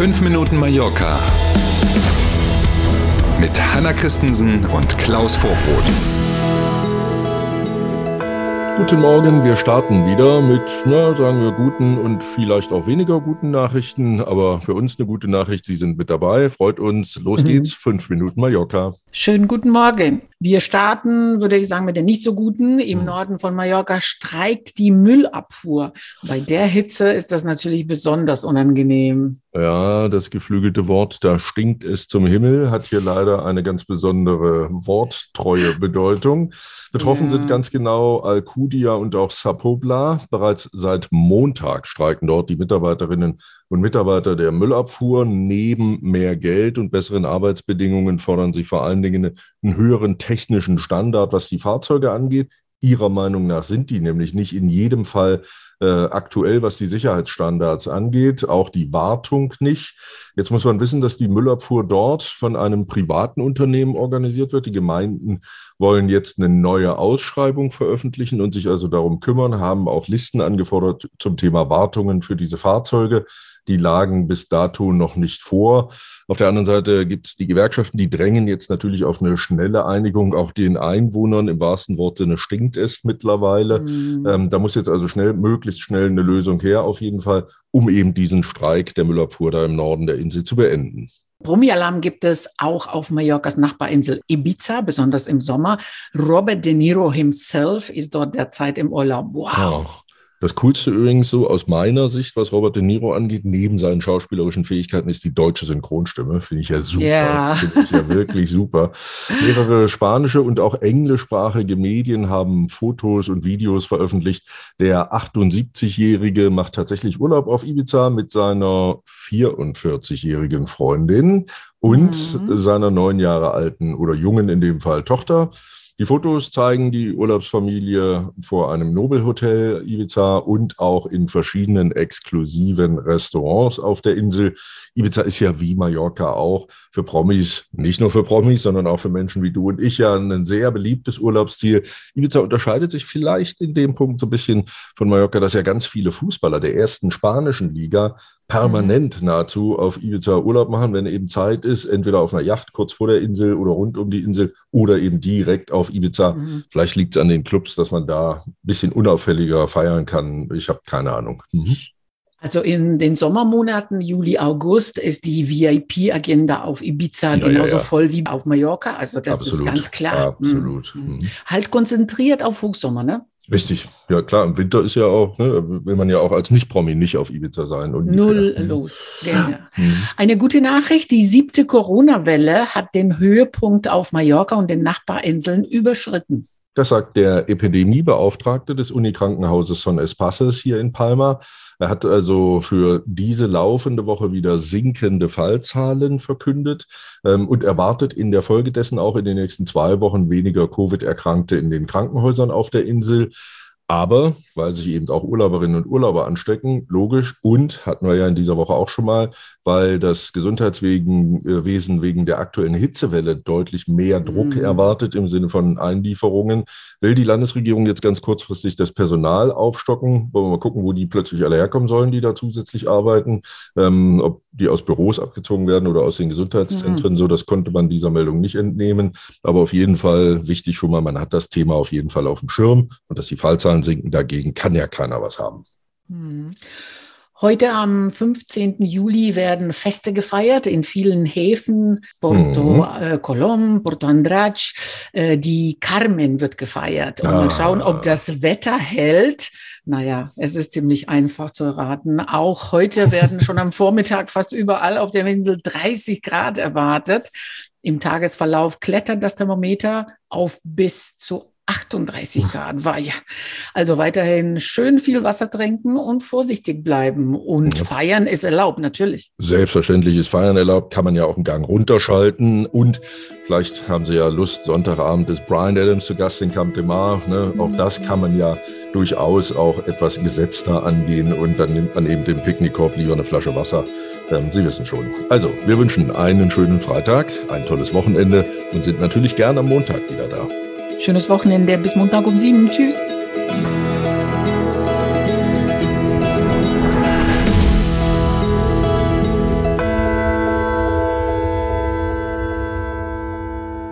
5 Minuten Mallorca mit Hanna Christensen und Klaus Vorbrot. Guten Morgen, wir starten wieder mit, na, sagen wir, guten und vielleicht auch weniger guten Nachrichten, aber für uns eine gute Nachricht, Sie sind mit dabei, freut uns. Los mhm. geht's, fünf Minuten Mallorca. Schönen guten Morgen. Wir starten, würde ich sagen, mit der nicht so guten. Im mhm. Norden von Mallorca streikt die Müllabfuhr. Bei der Hitze ist das natürlich besonders unangenehm. Ja, das geflügelte Wort, da stinkt es zum Himmel, hat hier leider eine ganz besondere worttreue Bedeutung. Betroffen ja. sind ganz genau Alcudia und auch Sapobla. Bereits seit Montag streiken dort die Mitarbeiterinnen und Mitarbeiter der Müllabfuhr. Neben mehr Geld und besseren Arbeitsbedingungen fordern sie vor allen Dingen einen höheren technischen Standard, was die Fahrzeuge angeht. Ihrer Meinung nach sind die nämlich nicht in jedem Fall äh, aktuell, was die Sicherheitsstandards angeht, auch die Wartung nicht. Jetzt muss man wissen, dass die Müllabfuhr dort von einem privaten Unternehmen organisiert wird. Die Gemeinden wollen jetzt eine neue Ausschreibung veröffentlichen und sich also darum kümmern, haben auch Listen angefordert zum Thema Wartungen für diese Fahrzeuge die lagen bis dato noch nicht vor. Auf der anderen Seite gibt es die Gewerkschaften, die drängen jetzt natürlich auf eine schnelle Einigung. Auch den Einwohnern im wahrsten Wortsinne stinkt es mittlerweile. Mhm. Ähm, da muss jetzt also schnell, möglichst schnell eine Lösung her, auf jeden Fall, um eben diesen Streik der Müllabfuhr da im Norden der Insel zu beenden. Brummi-Alarm gibt es auch auf Mallorcas Nachbarinsel Ibiza, besonders im Sommer. Robert De Niro himself ist dort derzeit im Urlaub. Wow. Oh. Das Coolste übrigens so aus meiner Sicht, was Robert De Niro angeht, neben seinen schauspielerischen Fähigkeiten, ist die deutsche Synchronstimme. Finde ich ja super. Yeah. Finde ich ja wirklich super. Mehrere spanische und auch englischsprachige Medien haben Fotos und Videos veröffentlicht. Der 78-Jährige macht tatsächlich Urlaub auf Ibiza mit seiner 44-jährigen Freundin und mhm. seiner neun Jahre alten oder jungen in dem Fall Tochter. Die Fotos zeigen die Urlaubsfamilie vor einem Nobelhotel Ibiza und auch in verschiedenen exklusiven Restaurants auf der Insel. Ibiza ist ja wie Mallorca auch für Promis, nicht nur für Promis, sondern auch für Menschen wie du und ich ja ein sehr beliebtes Urlaubsziel. Ibiza unterscheidet sich vielleicht in dem Punkt so ein bisschen von Mallorca, dass ja ganz viele Fußballer der ersten spanischen Liga permanent mhm. nahezu auf Ibiza Urlaub machen, wenn eben Zeit ist, entweder auf einer Yacht kurz vor der Insel oder rund um die Insel oder eben direkt auf Ibiza. Mhm. Vielleicht liegt es an den Clubs, dass man da ein bisschen unauffälliger feiern kann. Ich habe keine Ahnung. Mhm. Also in den Sommermonaten, Juli, August, ist die VIP-Agenda auf Ibiza ja, genauso ja, ja. voll wie auf Mallorca. Also das Absolut. ist ganz klar. Absolut. Mhm. mhm. Halt konzentriert auf Hochsommer, ne? Richtig, ja klar, im Winter ist ja auch, ne, will man ja auch als Nicht-Promi nicht auf Ibiza sein. Ungefähr. Null mhm. los, genau. Eine gute Nachricht, die siebte Corona-Welle hat den Höhepunkt auf Mallorca und den Nachbarinseln überschritten. Das sagt der Epidemiebeauftragte des Unikrankenhauses von Espasses hier in Palma. Er hat also für diese laufende Woche wieder sinkende Fallzahlen verkündet ähm, und erwartet in der Folge dessen auch in den nächsten zwei Wochen weniger Covid-Erkrankte in den Krankenhäusern auf der Insel. Aber weil sich eben auch Urlauberinnen und Urlauber anstecken, logisch. Und hatten wir ja in dieser Woche auch schon mal, weil das Gesundheitswesen äh, wegen der aktuellen Hitzewelle deutlich mehr Druck mhm. erwartet im Sinne von Einlieferungen, will die Landesregierung jetzt ganz kurzfristig das Personal aufstocken. Wollen wir mal gucken, wo die plötzlich alle herkommen sollen, die da zusätzlich arbeiten. Ähm, ob die aus Büros abgezogen werden oder aus den Gesundheitszentren. Mhm. So, das konnte man dieser Meldung nicht entnehmen. Aber auf jeden Fall wichtig schon mal, man hat das Thema auf jeden Fall auf dem Schirm und dass die Fallzahlen sinken, dagegen kann ja keiner was haben. Mhm. Heute am 15. Juli werden Feste gefeiert in vielen Häfen, Porto mhm. äh, Colom, Porto Andrade. Äh, die Carmen wird gefeiert. Und ah. mal schauen, ob das Wetter hält. Naja, es ist ziemlich einfach zu erraten. Auch heute werden schon am Vormittag fast überall auf der Insel 30 Grad erwartet. Im Tagesverlauf klettert das Thermometer auf bis zu 38 Grad war ja. Also weiterhin schön viel Wasser trinken und vorsichtig bleiben. Und ja. feiern ist erlaubt, natürlich. Selbstverständlich ist Feiern erlaubt, kann man ja auch einen Gang runterschalten. Und vielleicht haben Sie ja Lust, Sonntagabend ist Brian Adams zu Gast in Camp de Mar. Ne? Auch das kann man ja durchaus auch etwas gesetzter angehen. Und dann nimmt man eben den Picknickkorb lieber eine Flasche Wasser. Ähm, Sie wissen schon. Also, wir wünschen einen schönen Freitag, ein tolles Wochenende und sind natürlich gerne am Montag wieder da. Schönes Wochenende. Bis Montag um sieben. Tschüss.